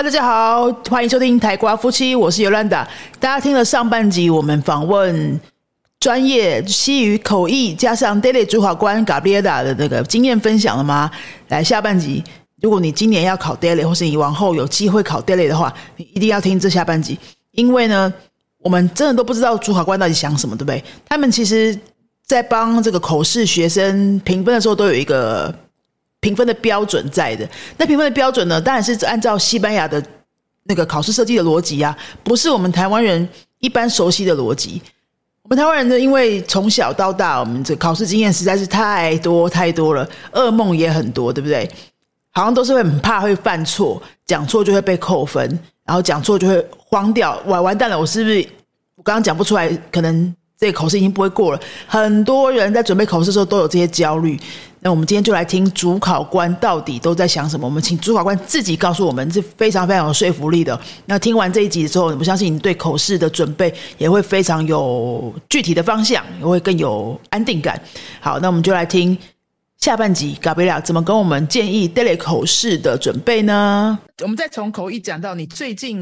大家好，欢迎收听台瓜夫妻，我是尤兰达。大家听了上半集，我们访问专业西语口译加上 Daily 主考官 Gabriela 的那个经验分享了吗？来，下半集，如果你今年要考 Daily，或是你往后有机会考 Daily 的话，你一定要听这下半集，因为呢，我们真的都不知道主考官到底想什么，对不对？他们其实，在帮这个口试学生评分的时候，都有一个。评分的标准在的，那评分的标准呢，当然是按照西班牙的那个考试设计的逻辑啊，不是我们台湾人一般熟悉的逻辑。我们台湾人呢，因为从小到大，我们这考试经验实在是太多太多了，噩梦也很多，对不对？好像都是会很怕会犯错，讲错就会被扣分，然后讲错就会慌掉，完完蛋了，我是不是我刚刚讲不出来？可能这个考试已经不会过了。很多人在准备考试的时候都有这些焦虑。那我们今天就来听主考官到底都在想什么。我们请主考官自己告诉我们，是非常非常有说服力的。那听完这一集之后，我相信你对口试的准备也会非常有具体的方向，也会更有安定感。好，那我们就来听下半集，嘎贝拉怎么跟我们建议 daily 口试的准备呢？我们再从口译讲到你最近，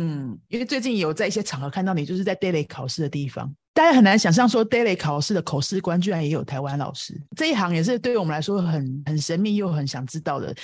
因为最近有在一些场合看到你，就是在 daily 考试的地方。大家很难想象，说 daily 考试的口试官居然也有台湾老师，这一行也是对于我们来说很很神秘又很想知道的，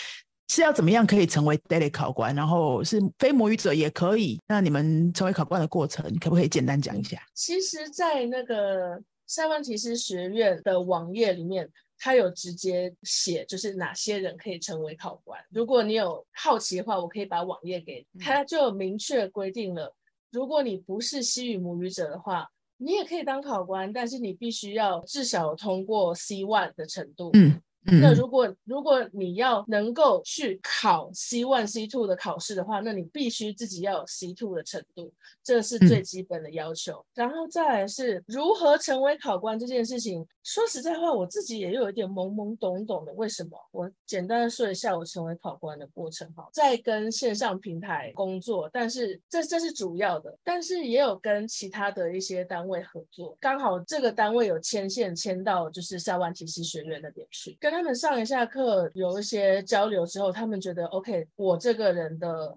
是要怎么样可以成为 daily 考官，然后是非母语者也可以。那你们成为考官的过程，可不可以简单讲一下？其实，在那个塞万提斯学院的网页里面，他有直接写，就是哪些人可以成为考官。如果你有好奇的话，我可以把网页给他，就明确规定了，如果你不是西语母语者的话。你也可以当考官，但是你必须要至少通过 C one 的程度。嗯。那如果如果你要能够去考 C one C two 的考试的话，那你必须自己要有 C two 的程度，这是最基本的要求。然后再来是如何成为考官这件事情，说实在话，我自己也有一点懵懵懂懂的。为什么？我简单的说一下我成为考官的过程哈，在跟线上平台工作，但是这这是主要的，但是也有跟其他的一些单位合作，刚好这个单位有牵线牵到就是塞万提斯学院那边去跟。他们上一下课有一些交流之后，他们觉得 OK，我这个人的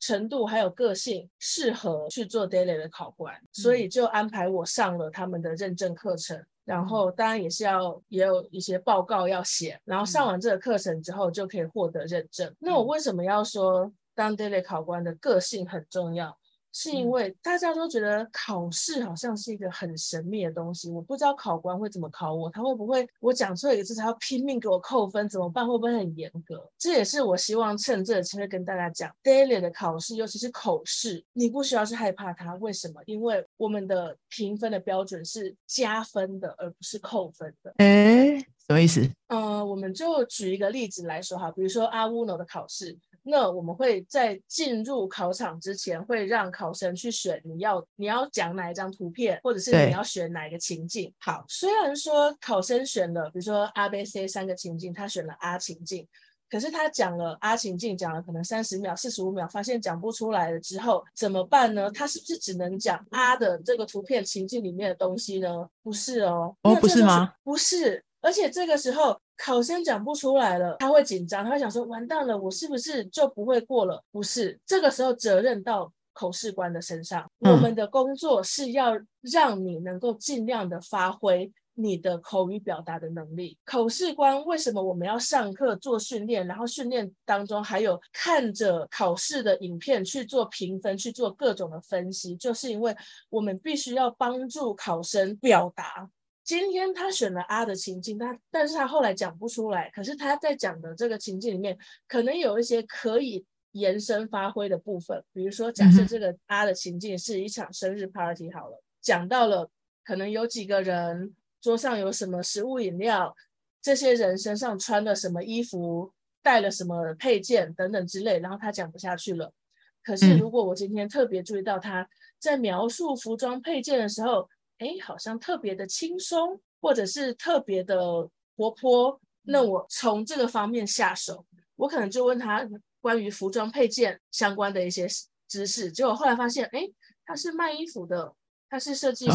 程度还有个性适合去做 daily 的考官，所以就安排我上了他们的认证课程。然后当然也是要也有一些报告要写，然后上完这个课程之后就可以获得认证。那我为什么要说当 daily 考官的个性很重要？是因为大家都觉得考试好像是一个很神秘的东西，我不知道考官会怎么考我，他会不会我讲错一个字，他要拼命给我扣分，怎么办？会不会很严格？这也是我希望趁这个机会跟大家讲，daily 的考试，尤其是口试，你不需要去害怕它。为什么？因为我们的评分的标准是加分的，而不是扣分的。哎，什么意思？呃，我们就举一个例子来说哈，比如说阿乌诺的考试。那我们会在进入考场之前，会让考生去选你要你要讲哪一张图片，或者是你要选哪一个情境。好，虽然说考生选了，比如说 A、B、C 三个情境，他选了 A 情境，可是他讲了 A 情境，讲了可能三十秒、四十五秒，发现讲不出来了之后怎么办呢？他是不是只能讲 A 的这个图片情境里面的东西呢？不是哦，哦，不是吗？不是，而且这个时候。考生讲不出来了，他会紧张，他会想说：“完蛋了，我是不是就不会过了？”不是，这个时候责任到口试官的身上。我们的工作是要让你能够尽量的发挥你的口语表达的能力。口试官为什么我们要上课做训练？然后训练当中还有看着考试的影片去做评分，去做各种的分析，就是因为我们必须要帮助考生表达。今天他选了阿的情境，他但是他后来讲不出来。可是他在讲的这个情境里面，可能有一些可以延伸发挥的部分。比如说，假设这个阿的情境是一场生日 party 好了，讲到了可能有几个人，桌上有什么食物饮料，这些人身上穿了什么衣服，带了什么配件等等之类，然后他讲不下去了。可是如果我今天特别注意到他在描述服装配件的时候，哎，好像特别的轻松，或者是特别的活泼。那我从这个方面下手，我可能就问他关于服装配件相关的一些知识。结果后来发现，哎，他是卖衣服的，他是设计师，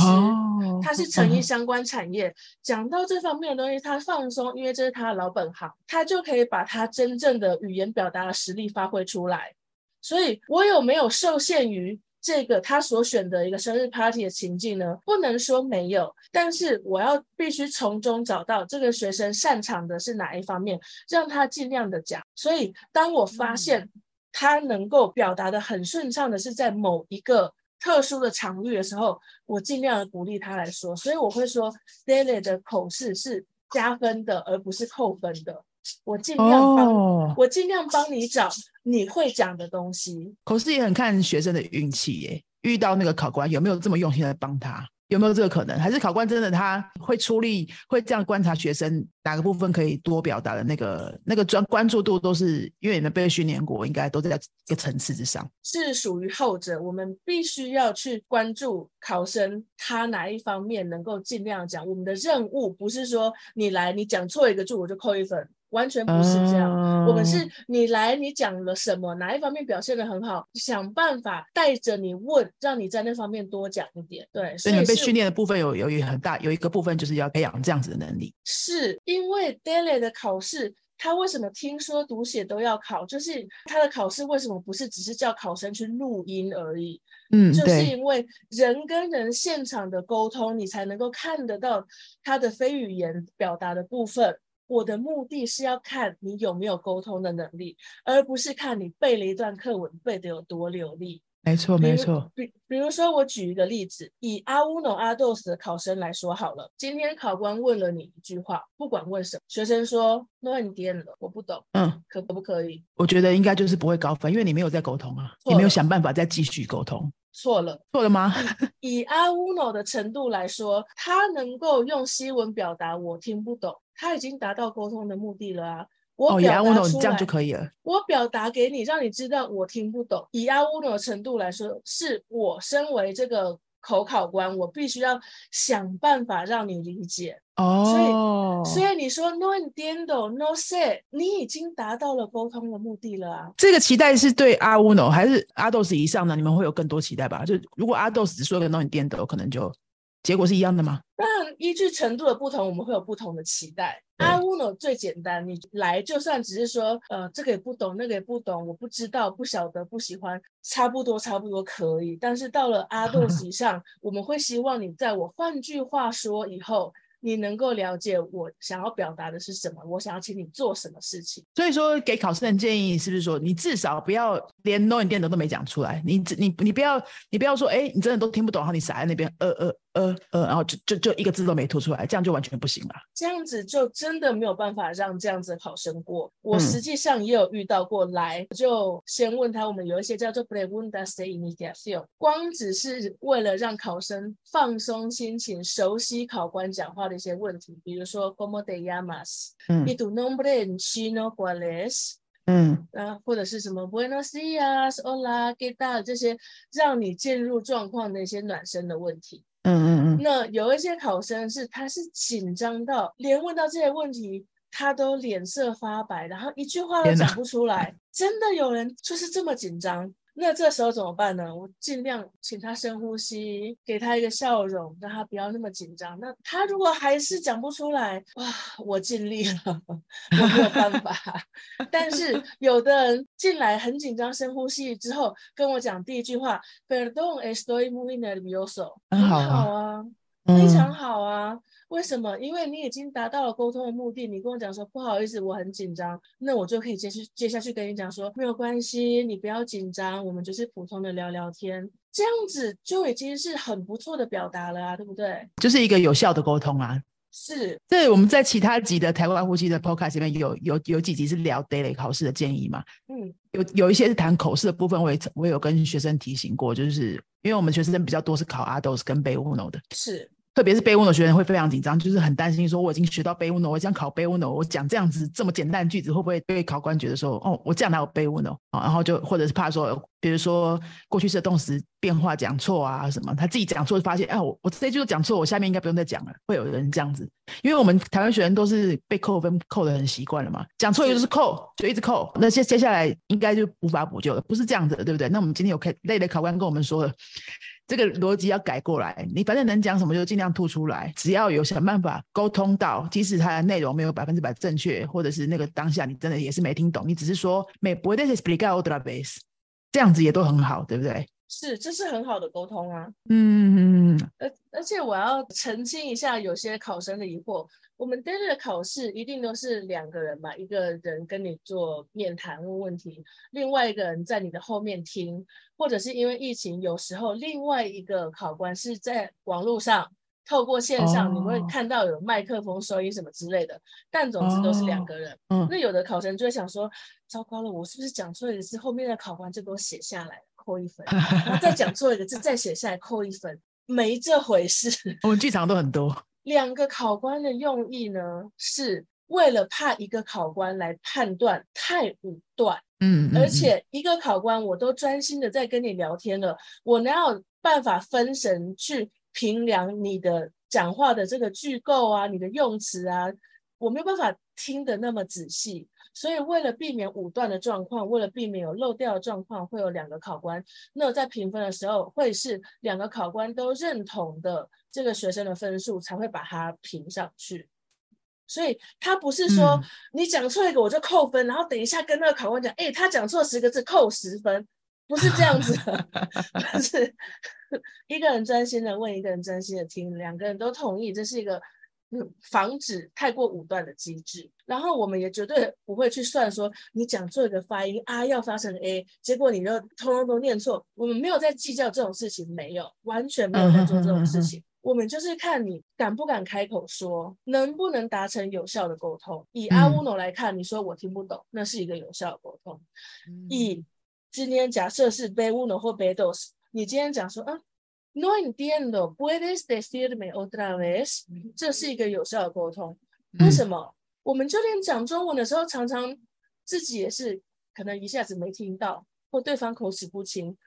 他是成衣相关产业。讲到这方面的东西，他放松，因为这是他的老本行，他就可以把他真正的语言表达的实力发挥出来。所以我有没有受限于这个他所选的一个生日 party 的情境呢？不能说没有，但是我要必须从中找到这个学生擅长的是哪一方面，让他尽量的讲。所以当我发现他能够表达的很顺畅的是在某一个特殊的场域的时候，我尽量的鼓励他来说。所以我会说，Daily 的口试是加分的，而不是扣分的。我尽量帮，我尽量帮你找你会讲的东西。口试也很看学生的运气耶，遇到那个考官有没有这么用心的帮他。有没有这个可能？还是考官真的他会出力，会这样观察学生哪个部分可以多表达的那个那个专关注度，都是因为你们被训练过，应该都在一个层次之上。是属于后者，我们必须要去关注考生他哪一方面能够尽量讲。我们的任务不是说你来你讲错一个字我就扣一分。完全不是这样，我们是你来，你讲了什么，哪一方面表现的很好，想办法带着你问，让你在那方面多讲一点。对，所以你被训练的部分有有一很大有一个部分就是要培养这样子的能力。是因为 Daily 的考试，他为什么听说读写都要考？就是他的考试为什么不是只是叫考生去录音而已？嗯，就是因为人跟人现场的沟通，你才能够看得到他的非语言表达的部分。我的目的是要看你有没有沟通的能力，而不是看你背了一段课文背得有多流利。没错，没错。比比如说，我举一个例子，以阿乌诺阿豆斯的考生来说好了。今天考官问了你一句话，不管问什么，学生说乱点了，我不懂。嗯，可可不可以？我觉得应该就是不会高分，因为你没有在沟通啊，你没有想办法再继续沟通。错了，错了吗？以阿乌诺的程度来说，他能够用西文表达我听不懂。他已经达到沟通的目的了啊！我表达出来，这样就可以了。我表达给你，让你知道我听不懂。以阿乌诺的程度来说，是我身为这个口考官，我必须要想办法让你理解。哦，所以所以你说 no entiendo no say，你已经达到了沟通的目的了啊！这个期待是对阿乌诺还是阿豆斯以上的？你们会有更多期待吧？就如果阿豆斯只说个 no entiendo，可能就。结果是一样的吗？当然，依据程度的不同，我们会有不同的期待。阿乌诺最简单，你来就算只是说，呃，这个也不懂，那个也不懂，我不知道，不晓得，不喜欢，差不多，差不多可以。但是到了阿 豆以上，我们会希望你在我换句话说以后。你能够了解我想要表达的是什么？我想要请你做什么事情？所以说，给考生的建议是不是说，你至少不要连 no 电的都没讲出来？你你你不要你不要说，哎，你真的都听不懂，然后你傻在那边，呃呃呃呃，然后就就就一个字都没吐出来，这样就完全不行了。这样子就真的没有办法让这样子的考生过。我实际上也有遇到过，来就先问他，我们有一些叫做 pregunta de iniciación，光只是为了让考生放松心情，熟悉考官讲话的。一些问题，比如说 “cómo te llamas”，“y tu nombre en chino cuál es”，嗯，啊，或者是什么 “buenos días”，“hola”，“qué tal” 这些让你进入状况的一些暖身的问题。嗯嗯嗯。那有一些考生是，他是紧张到连问到这些问题，他都脸色发白，然后一句话都讲不出来。真的有人就是这么紧张。那这时候怎么办呢？我尽量请他深呼吸，给他一个笑容，让他不要那么紧张。那他如果还是讲不出来，哇，我尽力了，我没有办法。但是有的人进来很紧张，深呼吸之后跟我讲第一句话 p e r d o n estoy muy nervioso。很好啊，非常好啊。为什么？因为你已经达到了沟通的目的。你跟我讲说不好意思，我很紧张，那我就可以接续接下去跟你讲说没有关系，你不要紧张，我们就是普通的聊聊天，这样子就已经是很不错的表达了啊，对不对？就是一个有效的沟通啊。是。对，我们在其他集的台湾呼吸的 podcast 里面有有有几集是聊 daily 考试的建议嘛？嗯，有有一些是谈口试的部分，我也我有跟学生提醒过，就是因为我们学生比较多是考 ADOS 跟 b u n o 的。是。特别是背温的学生会非常紧张，就是很担心说我已经学到背温了，我想考背温了，我讲这样子这么简单的句子会不会被考官觉得说哦，我这样哪有背温哦？然后就或者是怕说，比如说过去式动词变化讲错啊什么，他自己讲错就发现，哎，我我这句都讲错，我下面应该不用再讲了。会有人这样子，因为我们台湾学生都是被扣分扣的很习惯了嘛，讲错就是扣，就一直扣，那接接下来应该就无法补救了，不是这样子的，对不对？那我们今天有开类的考官跟我们说了。这个逻辑要改过来，你反正能讲什么就尽量吐出来，只要有想办法沟通到，即使它的内容没有百分之百正确，或者是那个当下你真的也是没听懂，你只是说 “me puedes explicar otra vez”，这样子也都很好，对不对？是，这是很好的沟通啊。嗯，而而且我要澄清一下，有些考生的疑惑。我们 daily 的考试一定都是两个人嘛，一个人跟你做面谈问问题，另外一个人在你的后面听，或者是因为疫情，有时候另外一个考官是在网络上透过线上，你会看到有麦克风收音什么之类的，但总之都是两个人。那有的考生就会想说，糟糕了，我是不是讲错一个字，后面的考官就给我写下来扣一分，然后再讲错一个字再写下来扣一分，没这回事。我们剧场都很多。两个考官的用意呢，是为了怕一个考官来判断太武断，嗯，而且一个考官我都专心的在跟你聊天了，我哪有办法分神去评量你的讲话的这个句构啊，你的用词啊，我没有办法听得那么仔细，所以为了避免武断的状况，为了避免有漏掉的状况，会有两个考官，那在评分的时候会是两个考官都认同的。这个学生的分数才会把它评上去，所以他不是说你讲错一个我就扣分，然后等一下跟那个考官讲，哎，他讲错十个字扣十分，不是这样子的，是 一个人专心的问，一个人专心的听，两个人都同意，这是一个防止太过武断的机制。然后我们也绝对不会去算说你讲错一个发音啊要发成 a，结果你就通通都念错，我们没有在计较这种事情，没有，完全没有在做这种事情。我们就是看你敢不敢开口说，能不能达成有效的沟通。以阿乌诺来看，你说我听不懂，那是一个有效的沟通。以今天假设是贝乌诺或贝 dos，你今天讲说啊，no entiendo puedes decirme otra vez，这是一个有效的沟通。为什么？我们就连讲中文的时候，常常自己也是可能一下子没听到，或对方口齿不清。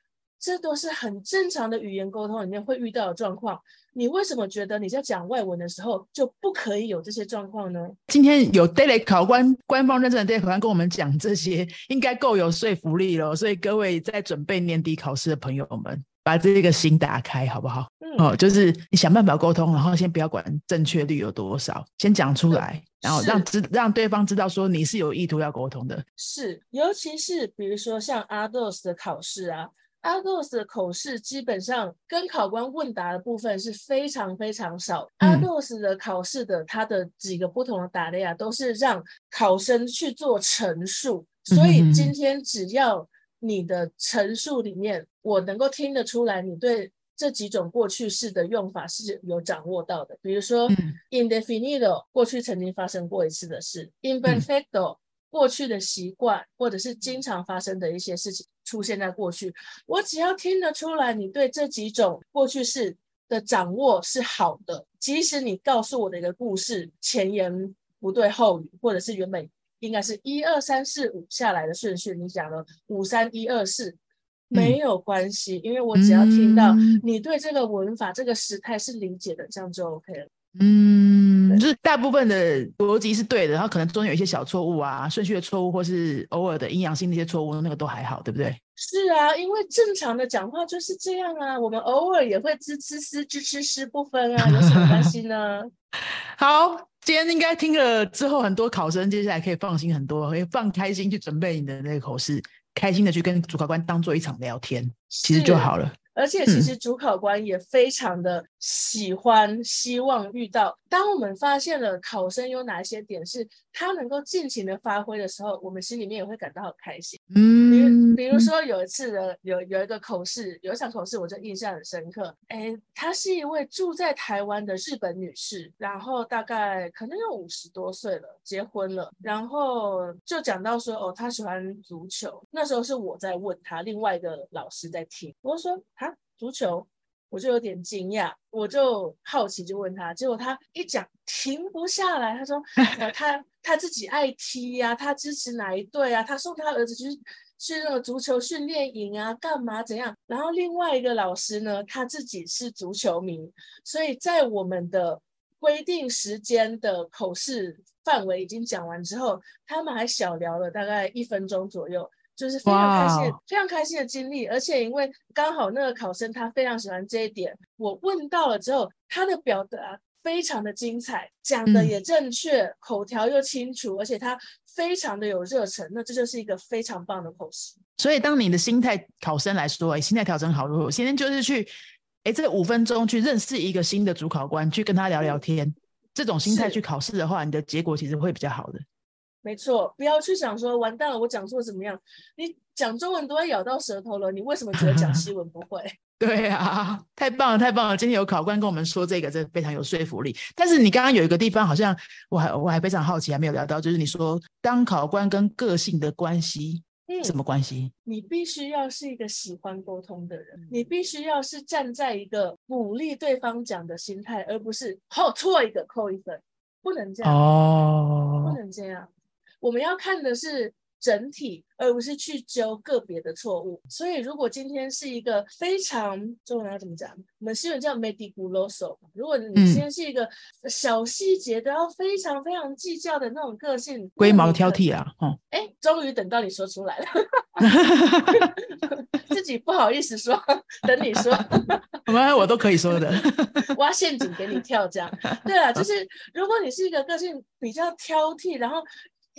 这都是很正常的语言沟通里面会遇到的状况。你为什么觉得你在讲外文的时候就不可以有这些状况呢？今天有 daily 考官官方认证的 daily 考官跟我们讲这些，应该够有说服力了。所以各位在准备年底考试的朋友们，把这个心打开，好不好？嗯哦，就是你想办法沟通，然后先不要管正确率有多少，先讲出来，然后让知让对方知道说你是有意图要沟通的。是，尤其是比如说像阿 dos 的考试啊。阿 o s 的口试基本上跟考官问答的部分是非常非常少。阿 o s 的考试的它的几个不同的打类啊，都是让考生去做陈述。所以今天只要你的陈述里面，我能够听得出来，你对这几种过去式的用法是有掌握到的。比如说，indefinido 过去曾经发生过一次的事，imperfecto。过去的习惯，或者是经常发生的一些事情出现在过去，我只要听得出来，你对这几种过去式的掌握是好的，即使你告诉我的一个故事前言不对后语，或者是原本应该是一二三四五下来的顺序，你讲了五三一二四，没有关系，因为我只要听到你对这个文法这个时态是理解的，这样就 OK 了。嗯，就是大部分的逻辑是对的，然后可能中间有一些小错误啊，顺序的错误，或是偶尔的阴阳性那些错误，那个都还好，对不对？是啊，因为正常的讲话就是这样啊，我们偶尔也会吱吱吱吱吱吱不分啊，有什么关系呢？好，今天应该听了之后，很多考生接下来可以放心很多，可以放开心去准备你的那个口试，开心的去跟主考官当做一场聊天，其实就好了。而且其实主考官也非常的喜欢，希望遇到。当我们发现了考生有哪些点是他能够尽情的发挥的时候，我们心里面也会感到很开心。嗯，比如说有一次的有有一个口试，有一场口试，我就印象很深刻。哎，她是一位住在台湾的日本女士，然后大概可能有五十多岁了，结婚了，然后就讲到说，哦，她喜欢足球。那时候是我在问她，另外一个老师在听，我说啊。足球，我就有点惊讶，我就好奇就问他，结果他一讲停不下来。他说，呃，他他自己爱踢呀，他支持哪一队啊？他送他儿子去去那个足球训练营啊，干嘛怎样？然后另外一个老师呢，他自己是足球迷，所以在我们的规定时间的口试范围已经讲完之后，他们还小聊了大概一分钟左右。就是非常开心、非常开心的经历，而且因为刚好那个考生他非常喜欢这一点，我问到了之后，他的表达。非常的精彩，讲的嗯也正确，口条又清楚，而且他非常的有热忱，那这就是一个非常棒的口试。所以，当你的心态考生来说，哎，心态调整好，我今天就是去，哎，这五分钟去认识一个新的主考官，去跟他聊聊天，这种心态去考试的话，你的结果其实会比较好的。没错，不要去想说完蛋了，我讲错怎么样？你讲中文都会咬到舌头了，你为什么觉得讲 西文不会？对啊，太棒了，太棒了！今天有考官跟我们说这个，真的非常有说服力。但是你刚刚有一个地方，好像我还我还非常好奇，还没有聊到，就是你说当考官跟个性的关系，嗯，什么关系？你必须要是一个喜欢沟通的人，你必须要是站在一个鼓励对方讲的心态，而不是好错一个扣一分，不能这样哦，不哦，能这样。我们要看的是整体，而不是去揪个别的错误。所以，如果今天是一个非常中文要怎么讲？我们新闻叫 meticuloso。如果你嗯今天是一个小细节都要非常非常计较的那种个性，龟毛挑剔啊，哦，哎，终于等到你说出来了，自己不好意思说，等你说，我们我都可以说的。挖陷阱给你跳，这样。对啊，就是 如果你是一个个性比较挑剔，然后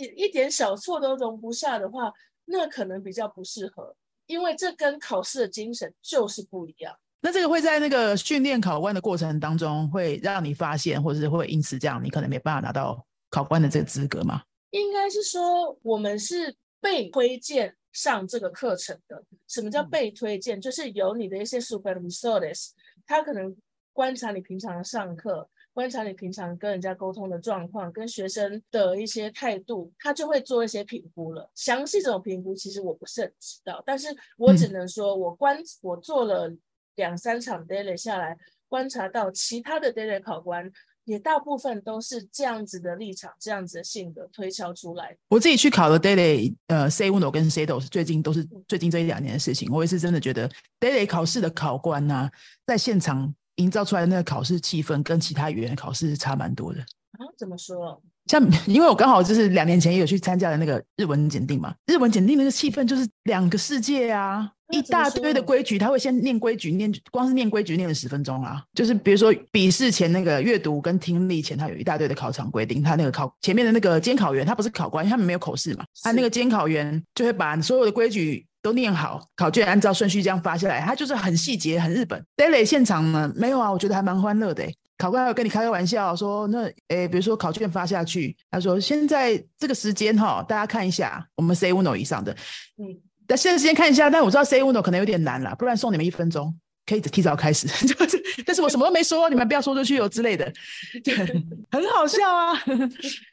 一一点小错都容不下的话，那可能比较不适合，因为这跟考试的精神就是不一样。那这个会在那个训练考官的过程当中，会让你发现，或者是会因此这样，你可能没办法拿到考官的这个资格吗？应该是说我们是被推荐上这个课程的。什么叫嗯被推荐？就是有你的一些 supervisores，他可能观察你平常的上课，观察你平常跟人家沟通的状况，跟学生的一些态度，他就会做一些评估了。详细这种评估其实我不是很知道，但是我只嗯能说我观我做了两三场 daily 下来，观察到其他的 daily 考官。也大部分都是这样子的立场、这样子的性格推敲出来。我自己去考了 daily，呃，C uno 跟 C dos，最近都是最近这一两年的事情。我也是真的觉得 daily 考试的考官呐、在现场营造出来的那个考试气氛，跟其他语言考试差蛮多的。啊，怎么说？像因为我刚好就是两年前也有去参加了那个日文检定嘛，日文检定那个气氛就是两个世界啊，一大堆的说规矩，他会先念规矩，念光是念规矩念了十分钟啊。就是比如说笔试前那个阅读跟听力前，他有一大堆的考场规定，他那个考前面的那个监考员，他不是考官，他们没有口试嘛，他那是个监考员就会把所有的规矩。都念好，考卷按照顺序这样发下来，他就是很细节，很日本。daily 现场呢，没有啊，我觉得还蛮欢乐的欸。考官还有跟你开个玩笑说，那诶，比如说考卷发下去，他说现在这个时间哈，大家看一下，我们 C uno 以上的，嗯，但现在时间看一下，但我知道 C uno 可能有点难了，不然送你们一分钟，可以提早开始，就是，但是我什么都没说，你们不要说出去哦之类的，对，很好笑啊，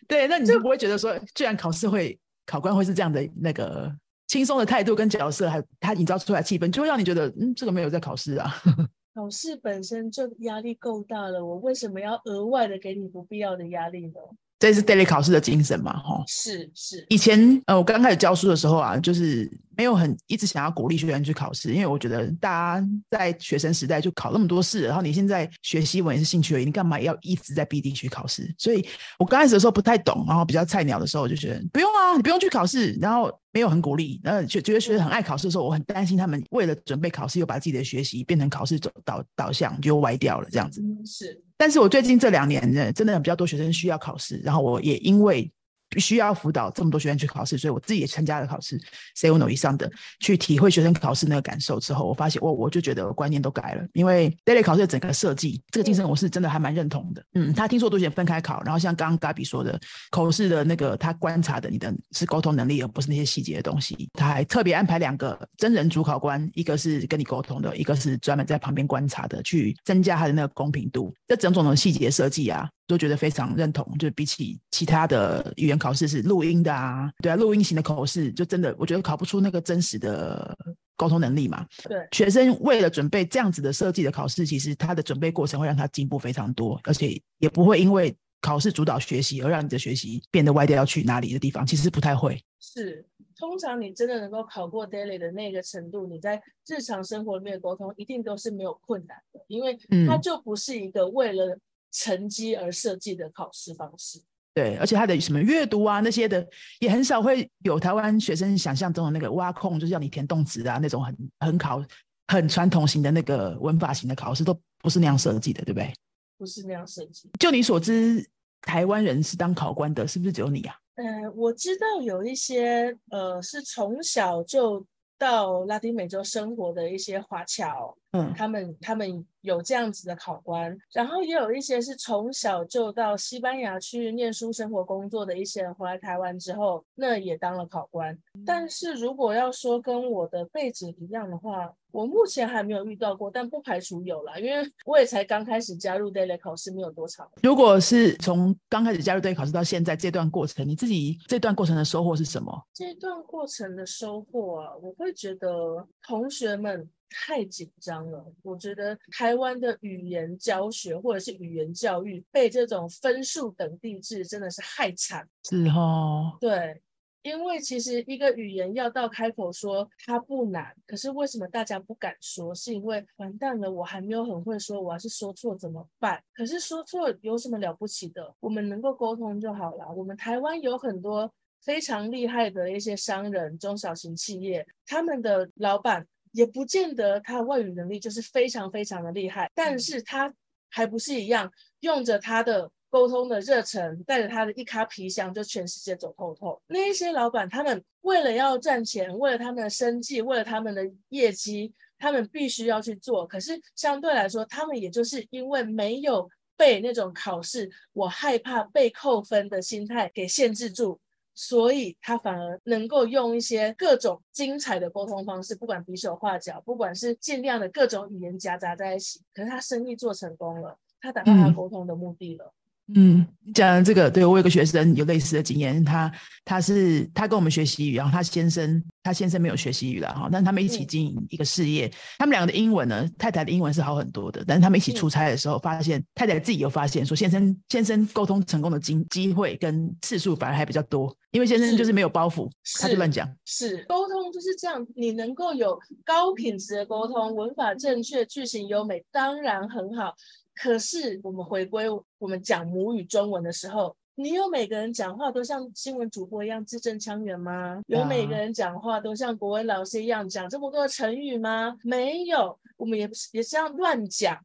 对，那你就不会觉得说，居然考试会考官会是这样的那个轻松的态度跟角色，还他营造出来气氛，就会让你觉得，嗯，这个没有在考试啊。考试本身就压力够大了，我为什么要额外的给你不必要的压力呢？这是 daily 考试的精神嘛，哈。是是，以前呃，我刚开始教书的时候啊，就是没有很一直想要鼓励学员去考试，因为我觉得大家在学生时代就考那么多试，然后你现在学西文也是兴趣而已，你干嘛要一直在逼自己去考试？所以我刚开始的时候不太懂，然后比较菜鸟的时候，我就觉得不用啊，你不用去考试，然后没有很鼓励，然后觉觉得学生很爱考试的时候，我很担心他们为了准备考试，又把自己的学习变成考试走导导向，就歪掉了这样子。嗯是，但是我最近这两年呢，真的比较多学生需要考试，然后我也因为需要辅导这么多学生去考试，所以我自己也参加了考试 C uno 以上的，去体会学生考试那个感受之后，我发现我我就觉得观念都改了，因为 daily 考试的整个设计，这个精神我是真的还蛮认同的。嗯，他听说多选分开考，然后像刚刚 Gabi 说的，口试的那个他观察的你的是沟通能力，而不是那些细节的东西。他还特别安排两个真人主考官，一个是跟你沟通的，一个是专门在旁边观察的，去增加他的那个公平度。这整种的细节设计啊，都觉得非常认同。就比起其他的语言考试是录音的啊，对啊，录音型的口试，就真的我觉得考不出那个真实的沟通能力嘛。对，学生为了准备这样子的设计的考试，其实他的准备过程会让他进步非常多，而且也不会因为考试主导学习而让你的学习变得歪掉要去哪里的地方，其实不太会。是。通常你真的能够考过 daily 的那个程度，你在日常生活里面的沟通一定都是没有困难的，因为它嗯就不是一个为了成绩而设计的考试方式。对，而且他的什么阅读啊那些的，也很少会有台湾学生想象中的那个挖空，就是要你填动词啊那种很很考很传统型的那个文法型的考试，都不是那样设计的，对不对？不是那样设计。就你所知，台湾人是当考官的，是不是只有你啊？嗯，我知道有一些呃，是从小就到拉丁美洲生活的一些华侨，嗯，他们他们有这样子的考官，然后也有一些是从小就到西班牙去念书、生活、工作的一些人回来台湾之后，那也当了考官。但是如果要说跟我的背景一样的话，我目前还没有遇到过，但不排除有啦，因为我也才刚开始加入 daily 考试，没有多长。如果是从刚开始加入 daily 考试到现在这段过程，你自己这段过程的收获是什么？这段过程的收获啊，我会觉得同学们太紧张了。我觉得台湾的语言教学或者是语言教育被这种分数等地制真的是害惨。是哦，对。因为其实一个语言要到开口说它不难，可是为什么大家不敢说？是因为完蛋了，我还没有很会说，我要是说错怎么办？可是说错有什么了不起的？我们能够沟通就好了。我们台湾有很多非常厉害的一些商人、中小型企业，他们的老板也不见得他外语能力就是非常非常的厉害，但是他还不是一样用着他的。沟通的热忱，带着他的一卡皮箱，就全世界走透透。那一些老板，他们为了要赚钱，为了他们的生计，为了他们的业绩，他们必须要去做。可是相对来说，他们也就是因为没有被那种考试，我害怕被扣分的心态给限制住，所以他反而能够用一些各种精彩的沟通方式，不管比手画脚，不管是尽量的各种语言夹杂在一起。可是他生意做成功了，他达到他沟通的目的了。嗯，嗯讲这个，对我有个学生有类似的经验，他他是他跟我们学习语，然后他先生他先生没有学习语了哈，但他们一起经营一个事业，他们两个的英文呢，太太的英文是好很多的，但是他们一起出差的时候，发现太太自己有发现说，先生先生沟通成功的机机会跟次数反而还比较多，因为先生就是没有包袱，他就乱讲，是沟通就是这样，你能够有高品质的沟通，文法正确，句型优美，当然很好。可是我们回归我们讲母语中文的时候，你有每个人讲话都像新闻主播一样字正腔圆吗？有每个人讲话都像国文老师一样讲这么多成语吗？没有，我们也不是也是要乱讲，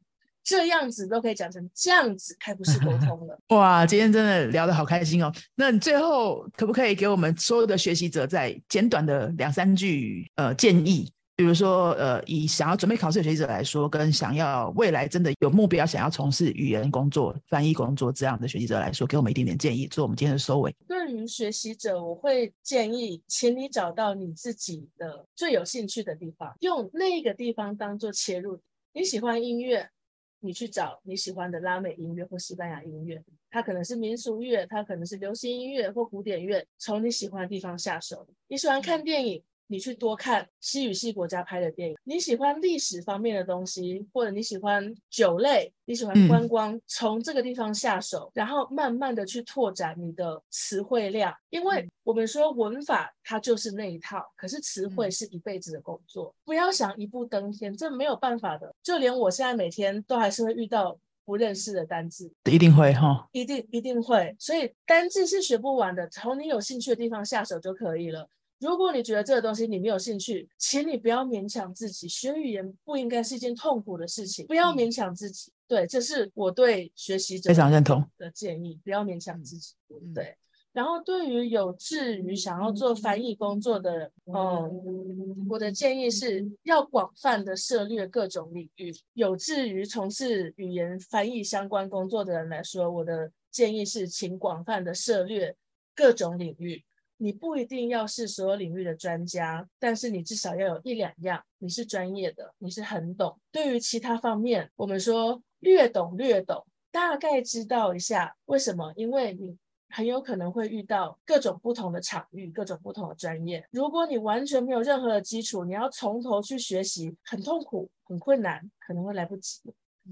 这样子都可以讲成这样子，还不是沟通了？哇，今天真的聊得好开心哦！那你最后可不可以给我们所有的学习者在简短的两三句呃建议？比如说，呃，以想要准备考试的学习者来说，跟想要未来真的有目标想要从事语言工作、翻译工作这样的学习者来说，给我们一点点建议，做我们今天的收尾。对于学习者，我会建议，请你找到你自己的最有兴趣的地方，用那个地方当做切入。你喜欢音乐，你去找你喜欢的拉美音乐或西班牙音乐，它可能是民俗乐，它可能是流行音乐或古典乐，从你喜欢的地方下手。你喜欢看电影。你去多看西语系国家拍的电影，你喜欢历史方面的东西，或者你喜欢酒类，你喜欢观光，从这个地方下手，然后慢慢的去拓展你的词汇量。因为我们说文法它就是那一套，可是词汇是一辈子的工作，不要想一步登天，这没有办法的。就连我现在每天都还是会遇到不认识的单字，一定会哈，一定一定会。所以单字是学不完的，从你有兴趣的地方下手就可以了。如果你觉得这个东西你没有兴趣，请你不要勉强自己。学语言不应该是一件痛苦的事情，不要勉强自己。对，这是我对学习者非常认同的建议，不要勉强自己。对，然后对于有志于想要做翻译工作的人，嗯，我的建议是要广泛的涉猎各种领域。有志于从事语言翻译相关工作的人来说，我的建议是请广泛的涉猎各种领域。你不一定要是所有领域的专家，但是你至少要有一两样你是专业的，你是很懂。对于其他方面，我们说略懂略懂，大概知道一下为什么？因为你很有可能会遇到各种不同的场域，各种不同的专业。如果你完全没有任何的基础，你要从头去学习，很痛苦，很困难，可能会来不及。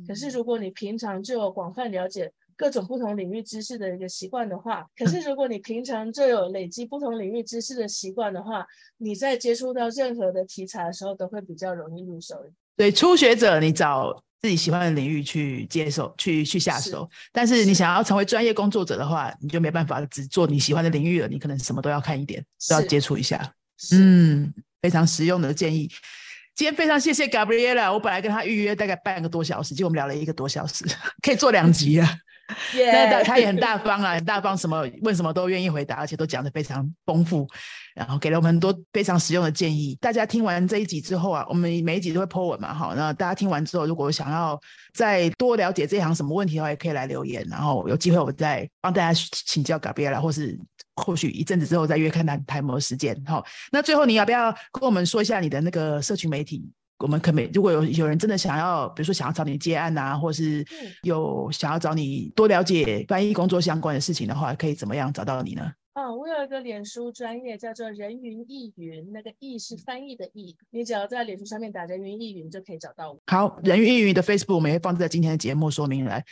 可是如果你平常就有广泛了解。各种不同领域知识的一个习惯的话，可是如果你平常就有累积不同领域知识的习惯的话，你在接触到任何的题材的时候，都会比较容易入手。对初学者，你找自己喜欢的领域去接手，去去下手。但是你想要成为专业工作者的话，你就没办法只做你喜欢的领域了，你可能什么都要看一点，都要接触一下。嗯，非常实用的建议。今天非常谢谢 Gabriela，我本来跟他预约大概半个多小时，结果我们聊了一个多小时，可以做两集啊。那他也很大方啊，很大方，什么问什么都愿意回答，而且都讲的非常丰富，然后给了我们很多非常实用的建议。大家听完这一集之后啊，我们每一集都会 po 文嘛，好，那大家听完之后，如果想要再多了解这一行什么问题的话，也可以来留言，然后有机会我再帮大家请教 Gabriela，或是或许一阵子之后再约看他台模时间。好，那最后你要不要跟我们说一下你的那个社群媒体？我们可没，如果有有人真的想要，比如说想要找你接案啊，或是有想要找你多了解翻译工作相关的事情的话，可以怎么样找到你呢？哦，我有一个脸书专业叫做人云亦云，那个“亦”是翻译的“译”，你只要在脸书上面打“人云亦云”就可以找到我。好，人云亦云的 Facebook 我们会放在今天的节目说明来。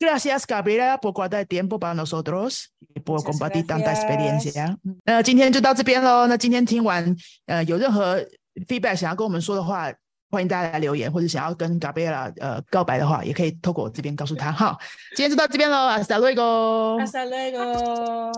Gracias, Gabriela, por guardar tiempo para nosotros y por compartir tanta experiencia。那今天就到这边喽。那今天听完，呃，有任何 feedback 想要跟我们说的话。欢迎大家来留言或者想要跟 Gabriela 呃告白的话也可以透过我这边告诉他。哈今天就到这边喽阿 salego 阿 salego